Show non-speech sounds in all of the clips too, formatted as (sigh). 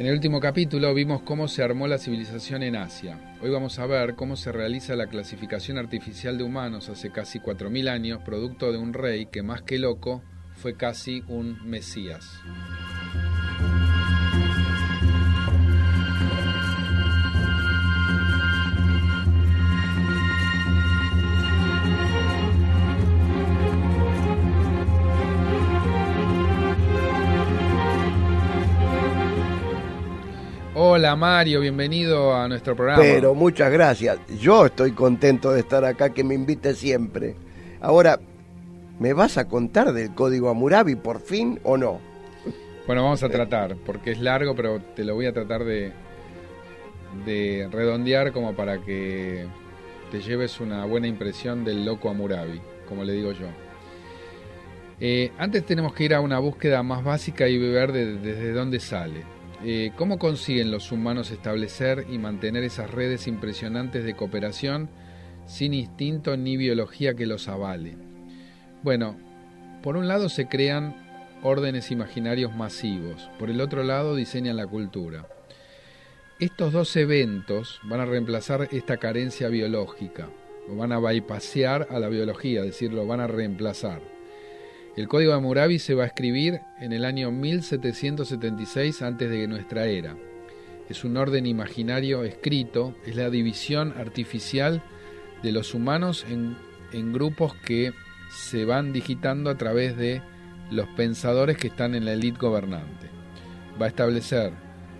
En el último capítulo vimos cómo se armó la civilización en Asia. Hoy vamos a ver cómo se realiza la clasificación artificial de humanos hace casi 4.000 años, producto de un rey que más que loco fue casi un mesías. Hola Mario, bienvenido a nuestro programa. Pero muchas gracias. Yo estoy contento de estar acá, que me invite siempre. Ahora, ¿me vas a contar del código Amurabi por fin o no? Bueno, vamos a tratar, porque es largo, pero te lo voy a tratar de, de redondear como para que te lleves una buena impresión del loco Amurabi, como le digo yo. Eh, antes tenemos que ir a una búsqueda más básica y ver desde dónde sale. Eh, ¿Cómo consiguen los humanos establecer y mantener esas redes impresionantes de cooperación sin instinto ni biología que los avale? Bueno, por un lado se crean órdenes imaginarios masivos, por el otro lado diseñan la cultura. Estos dos eventos van a reemplazar esta carencia biológica, o van a bypassear a la biología, es decir, lo van a reemplazar. El código de Hammurabi se va a escribir en el año 1776 antes de nuestra era. Es un orden imaginario escrito, es la división artificial de los humanos en, en grupos que se van digitando a través de los pensadores que están en la élite gobernante. Va a establecer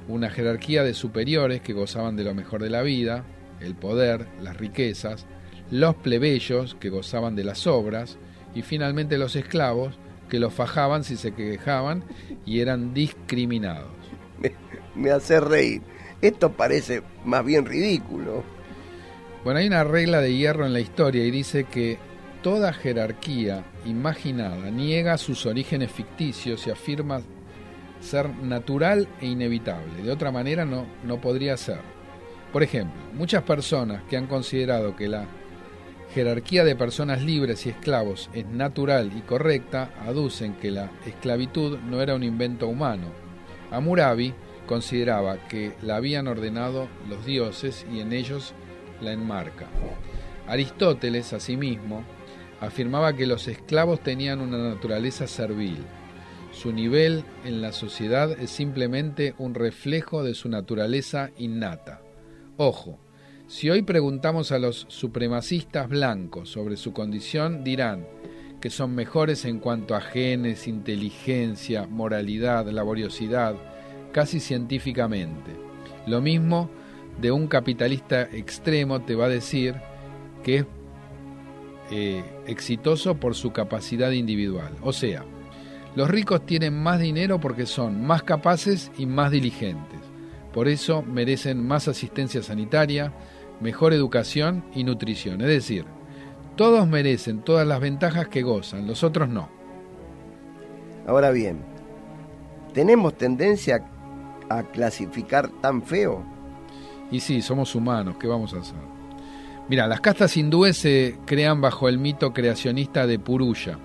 una jerarquía de superiores que gozaban de lo mejor de la vida, el poder, las riquezas, los plebeyos que gozaban de las obras, y finalmente los esclavos que los fajaban si se quejaban y eran discriminados. Me, hace reír. Esto parece más bien ridículo. Bueno, hay una regla de hierro en la historia y dice que toda jerarquía imaginada niega sus orígenes ficticios y afirma ser natural e inevitable. De otra manera no, no podría ser. Por ejemplo, muchas personas que han considerado que la jerarquía de personas libres y esclavos es natural y correcta, aducen que la esclavitud no era un invento humano. Amurabi consideraba que la habían ordenado los dioses y en ellos la enmarca. Aristóteles, asimismo, afirmaba que los esclavos tenían una naturaleza servil. Su nivel en la sociedad es simplemente un reflejo de su naturaleza innata. Ojo, si hoy preguntamos a los supremacistas blancos sobre su condición, dirán que son mejores en cuanto a genes, inteligencia, moralidad, laboriosidad, casi científicamente. Lo mismo de un capitalista extremo te va a decir que es eh, exitoso por su capacidad individual. O sea, los ricos tienen más dinero porque son más capaces y más diligentes. Por eso merecen más asistencia sanitaria, mejor educación y nutrición. Es decir, todos merecen todas las ventajas que gozan, los otros no. Ahora bien, ¿tenemos tendencia a clasificar tan feo? Y sí, somos humanos, ¿qué vamos a hacer? Mira, las castas hindúes se crean bajo el mito creacionista de Purusha.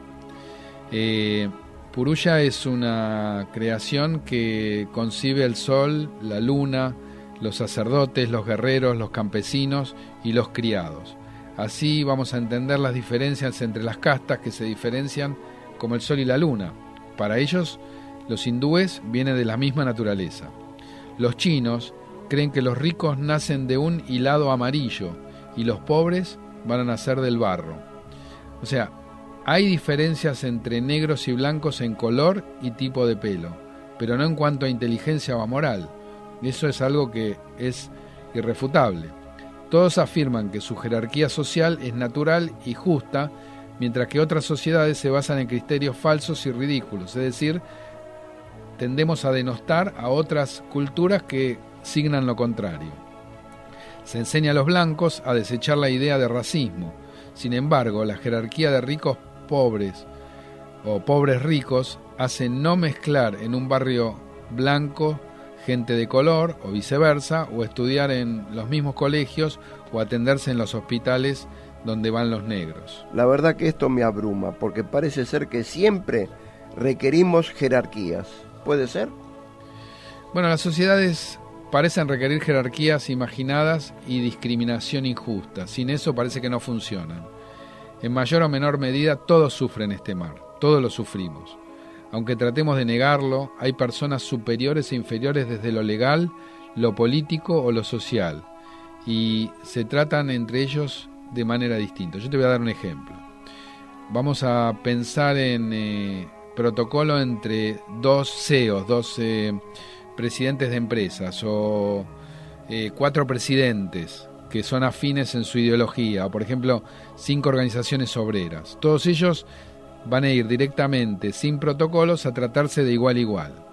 Eh, Purusha es una creación que concibe el sol, la luna, los sacerdotes, los guerreros, los campesinos y los criados. Así vamos a entender las diferencias entre las castas que se diferencian como el sol y la luna. Para ellos, los hindúes vienen de la misma naturaleza. Los chinos creen que los ricos nacen de un hilado amarillo y los pobres van a nacer del barro. O sea, hay diferencias entre negros y blancos en color y tipo de pelo, pero no en cuanto a inteligencia o a moral. Eso es algo que es irrefutable. Todos afirman que su jerarquía social es natural y justa, mientras que otras sociedades se basan en criterios falsos y ridículos, es decir, tendemos a denostar a otras culturas que signan lo contrario. Se enseña a los blancos a desechar la idea de racismo. Sin embargo, la jerarquía de ricos pobres o pobres ricos hace no mezclar en un barrio blanco gente de color o viceversa, o estudiar en los mismos colegios o atenderse en los hospitales donde van los negros. La verdad que esto me abruma, porque parece ser que siempre requerimos jerarquías. ¿Puede ser? Bueno, las sociedades parecen requerir jerarquías imaginadas y discriminación injusta. Sin eso parece que no funcionan. En mayor o menor medida todos sufren este mar, todos lo sufrimos. Aunque tratemos de negarlo, hay personas superiores e inferiores desde lo legal, lo político o lo social, y se tratan entre ellos de manera distinta. Yo te voy a dar un ejemplo. Vamos a pensar en eh, protocolo entre dos CEOs, dos eh, presidentes de empresas o eh, cuatro presidentes que son afines en su ideología, o por ejemplo cinco organizaciones obreras. Todos ellos van a ir directamente, sin protocolos, a tratarse de igual a igual.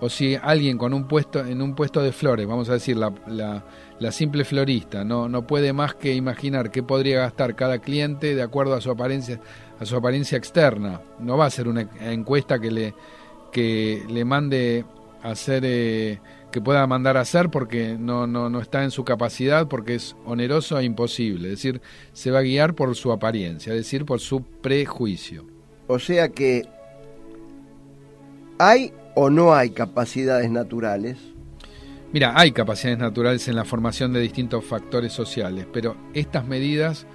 O si alguien con un puesto, en un puesto de flores, vamos a decir, la, la, simple florista, no, no puede más que imaginar qué podría gastar cada cliente de acuerdo a su apariencia, a su apariencia externa. No va a ser una encuesta que le, que le mande a hacer, eh, que pueda mandar a hacer porque no, no, no está en su capacidad, porque es oneroso e imposible. Es decir, se va a guiar por su apariencia, es decir, por su prejuicio. O sea que hay o no hay capacidades naturales. Mira, hay capacidades naturales en la formación de distintos factores sociales, pero estas medidas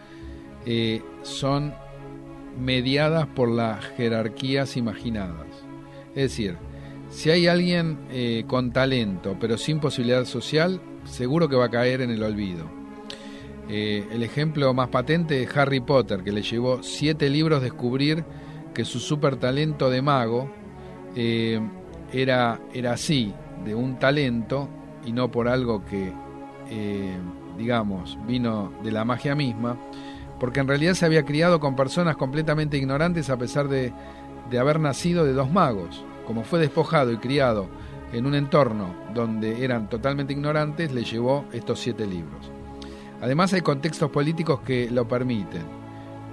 eh, son mediadas por las jerarquías imaginadas. Es decir, si hay alguien eh, con talento pero sin posibilidad social, seguro que va a caer en el olvido. Eh, el ejemplo más patente es Harry Potter, que le llevó siete libros descubrir que su super talento de mago eh, era, era así, de un talento y no por algo que, eh, digamos, vino de la magia misma, porque en realidad se había criado con personas completamente ignorantes a pesar de, de haber nacido de dos magos. Como fue despojado y criado en un entorno donde eran totalmente ignorantes, le llevó estos siete libros. Además hay contextos políticos que lo permiten.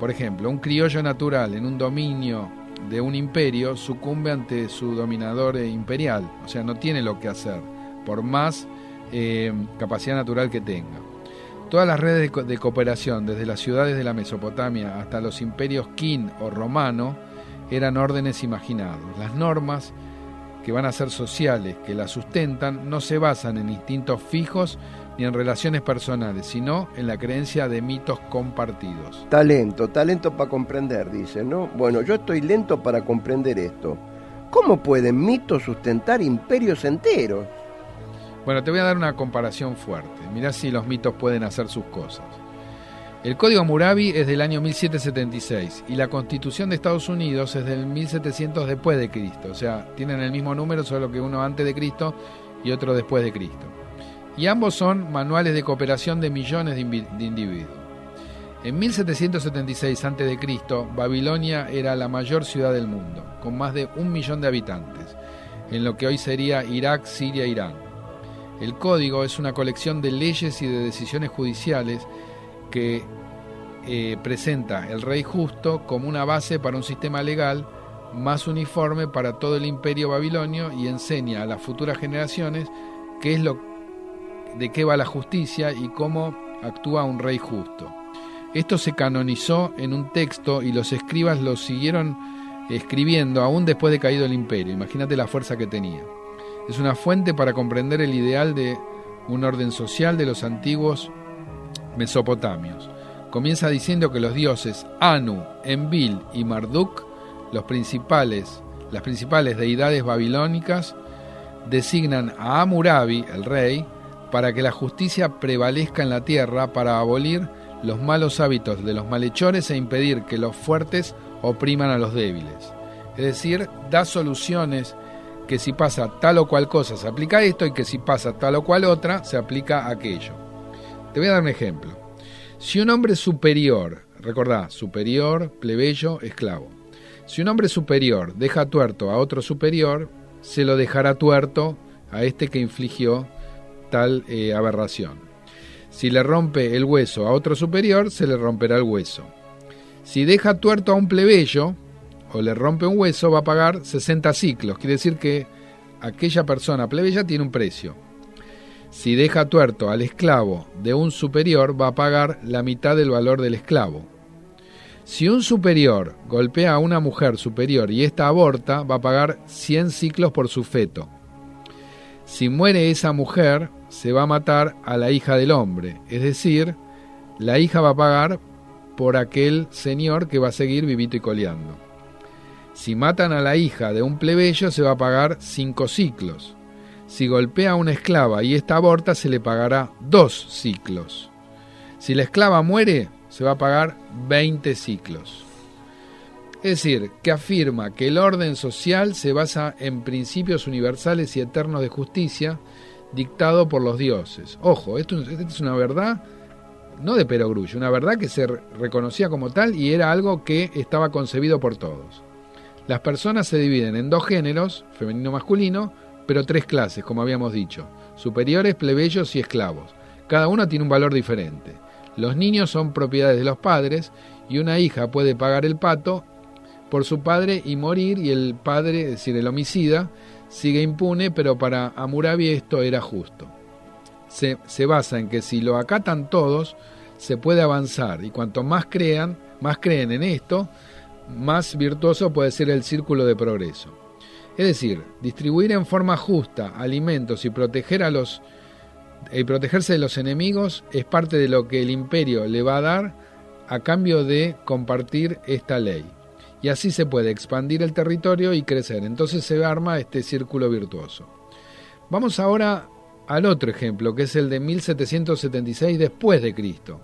Por ejemplo, un criollo natural en un dominio de un imperio sucumbe ante su dominador imperial, o sea, no tiene lo que hacer, por más eh, capacidad natural que tenga. Todas las redes de, cooperación, desde las ciudades de la Mesopotamia hasta los imperios Qin o romano, eran órdenes imaginados. Las normas que van a ser sociales, que las sustentan, no se basan en instintos fijos ni en relaciones personales, sino en la creencia de mitos compartidos. Talento, talento para comprender, dice, ¿no? Bueno, yo estoy lento para comprender esto. ¿Cómo pueden mitos sustentar imperios enteros? Bueno, te voy a dar una comparación fuerte. Mirá si los mitos pueden hacer sus cosas. El Código Murabi es del año 1776 y la Constitución de Estados Unidos es del 1700 después de Cristo. O sea, tienen el mismo número, solo que uno antes de Cristo y otro después de Cristo y ambos son manuales de cooperación de millones de, individuos. En 1776 a.C., Babilonia era la mayor ciudad del mundo, con más de un millón de habitantes, en lo que hoy sería Irak, Siria e Irán. El código es una colección de leyes y de decisiones judiciales que eh, presenta el rey justo como una base para un sistema legal más uniforme para todo el imperio babilonio y enseña a las futuras generaciones qué es lo de qué va la justicia y cómo actúa un rey justo. Esto se canonizó en un texto y los escribas lo siguieron escribiendo aún después de caído el imperio. Imagínate la fuerza que tenía. Es una fuente para comprender el ideal de un orden social de los antiguos mesopotamios. Comienza diciendo que los dioses Anu, Enbil y Marduk, los principales, las principales deidades babilónicas, designan a Amurabi, el rey, para que la justicia prevalezca en la tierra, para abolir los malos hábitos de los malhechores e impedir que los fuertes opriman a los débiles. Es decir, da soluciones que si pasa tal o cual cosa se aplica esto y que si pasa tal o cual otra se aplica aquello. Te voy a dar un ejemplo. Si un hombre superior, recordá, superior, plebeyo, esclavo. Si un hombre superior deja tuerto a otro superior, se lo dejará tuerto a este que infligió tal eh, aberración. Si le rompe el hueso a otro superior, se le romperá el hueso. Si deja tuerto a un plebeyo o le rompe un hueso, va a pagar 60 ciclos. Quiere decir que aquella persona plebeya tiene un precio. Si deja tuerto al esclavo de un superior, va a pagar la mitad del valor del esclavo. Si un superior golpea a una mujer superior y ésta aborta, va a pagar 100 ciclos por su feto. Si muere esa mujer, se va a matar a la hija del hombre, es decir, la hija va a pagar por aquel señor que va a seguir vivito y coleando. Si matan a la hija de un plebeyo, se va a pagar cinco ciclos. Si golpea a una esclava y esta aborta, se le pagará dos ciclos. Si la esclava muere, se va a pagar 20 ciclos. Es decir, que afirma que el orden social se basa en principios universales y eternos de justicia dictado por los dioses. Ojo, esto, es una verdad no de perogrullo, una verdad que se reconocía como tal y era algo que estaba concebido por todos. Las personas se dividen en dos géneros, femenino-masculino, pero tres clases, como habíamos dicho, superiores, plebeyos y esclavos. Cada uno tiene un valor diferente. Los niños son propiedades de los padres y una hija puede pagar el pato por su padre y morir y el padre, es decir, el homicida, sigue impune, pero para Amurabi esto era justo. Se, se, basa en que si lo acatan todos, se puede avanzar y cuanto más crean, más creen en esto, más virtuoso puede ser el círculo de progreso. Es decir, distribuir en forma justa alimentos y proteger a los y protegerse de los enemigos es parte de lo que el imperio le va a dar a cambio de compartir esta ley. Y así se puede expandir el territorio y crecer. Entonces se arma este círculo virtuoso. Vamos ahora al otro ejemplo, que es el de 1776 después de Cristo,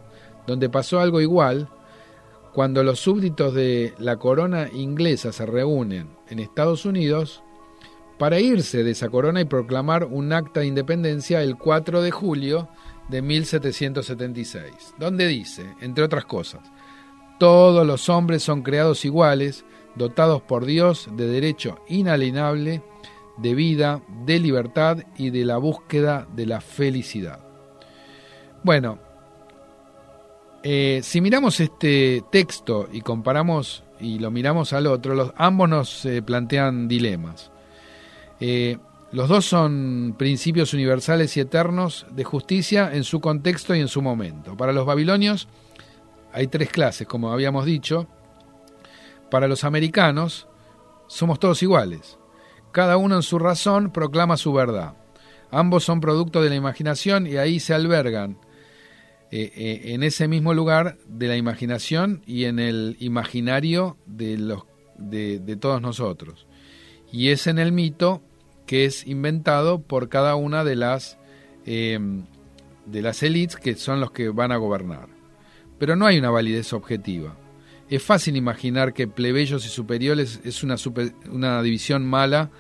donde pasó algo igual cuando los súbditos de la corona inglesa se reúnen en Estados Unidos para irse de esa corona y proclamar un acta de independencia el 4 de julio de 1776, donde dice, entre otras cosas, todos los hombres son creados iguales, dotados por Dios de derecho inalienable, de vida, de libertad y de la búsqueda de la felicidad. Bueno, eh, si miramos este texto y comparamos y lo miramos al otro, los, ambos nos eh, plantean dilemas. Eh, los dos son principios universales y eternos de justicia en su contexto y en su momento. Para los babilonios hay tres clases, como habíamos dicho. Para los americanos somos todos iguales. Cada uno en su razón proclama su verdad. Ambos son producto de la imaginación y ahí se albergan eh, eh, en ese mismo lugar de la imaginación y en el imaginario de, los, de todos nosotros y es en el mito que es inventado por cada una de las eh, de las élites que son los que van a gobernar. Pero no hay una validez objetiva. Es fácil imaginar que plebeyos y superiores es una, una división mala,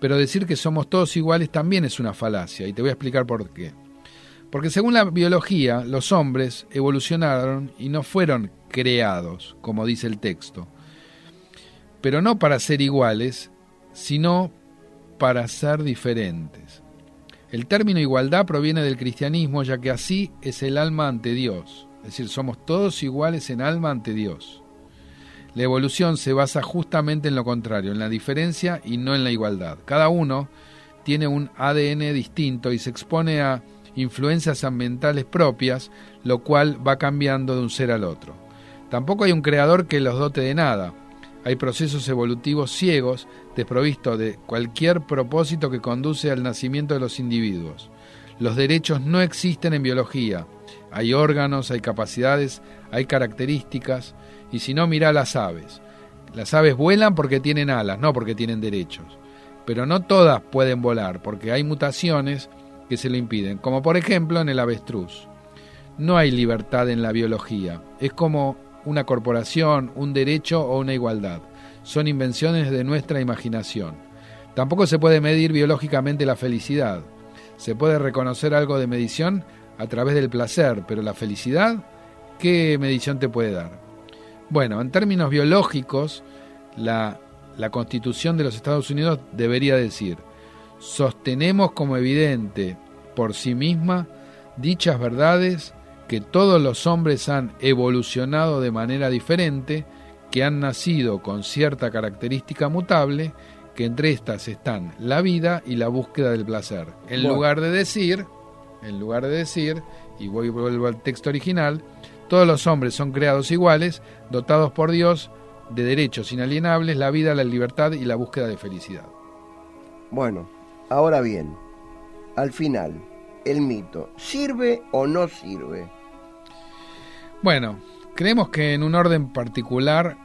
pero decir que somos todos iguales también es una falacia, y te voy a explicar por qué. Porque según la biología, los hombres evolucionaron y no fueron creados, como dice el texto, pero no para ser iguales, sino para ser diferentes. El término igualdad proviene del cristianismo, ya que así es el alma ante Dios, es decir, somos todos iguales en alma ante Dios. La evolución se basa justamente en lo contrario, en la diferencia y no en la igualdad. Cada uno tiene un ADN distinto y se expone a influencias ambientales propias, lo cual va cambiando de un ser al otro. Tampoco hay un creador que los dote de nada. Hay procesos evolutivos ciegos desprovisto de cualquier propósito que conduce al nacimiento de los individuos. Los derechos no existen en biología. Hay órganos, hay capacidades, hay características, y si no, mira las aves. Las aves vuelan porque tienen alas, no porque tienen derechos. Pero no todas pueden volar, porque hay mutaciones que se lo impiden, como por ejemplo en el avestruz. No hay libertad en la biología, es como una corporación, un derecho o una igualdad son invenciones de nuestra imaginación. Tampoco se puede medir biológicamente la felicidad. Se puede reconocer algo de medición a través del placer, pero la felicidad ¿qué medición te puede dar? Bueno, en términos biológicos, la, la Constitución de los Estados Unidos debería decir, sostenemos como evidente por sí misma dichas verdades que todos los hombres han evolucionado de manera diferente, que han nacido con cierta característica mutable, que entre estas están la vida y la búsqueda del placer. En lugar de decir, en lugar de decir, y voy vuelvo al texto original, todos los hombres son creados iguales, dotados por Dios de derechos inalienables, la vida, la libertad y la búsqueda de felicidad. Bueno, ahora bien, al final, el mito, ¿sirve o no sirve? Bueno, creemos que en un orden particular,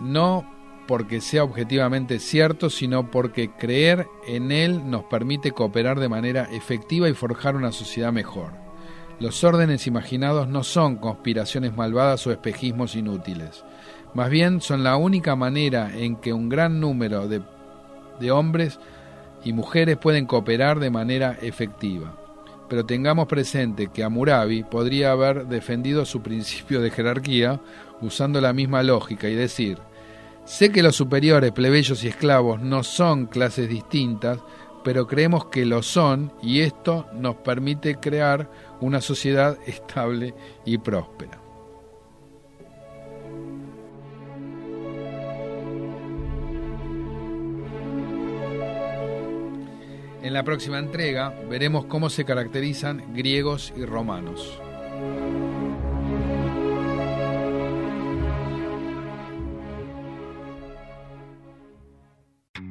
no porque sea objetivamente cierto, sino porque creer en él nos permite cooperar de manera efectiva y forjar una sociedad mejor. Los órdenes imaginados no son conspiraciones malvadas o espejismos inútiles. Más bien son la única manera en que un gran número de, de hombres y mujeres pueden cooperar de manera efectiva. Pero tengamos presente que Amurabi podría haber defendido su principio de jerarquía usando la misma lógica y decir, sé que los superiores, plebeyos y esclavos no son clases distintas, pero creemos que lo son y esto nos permite crear una sociedad (laughs) estable y próspera. En la próxima entrega veremos cómo se caracterizan griegos y romanos.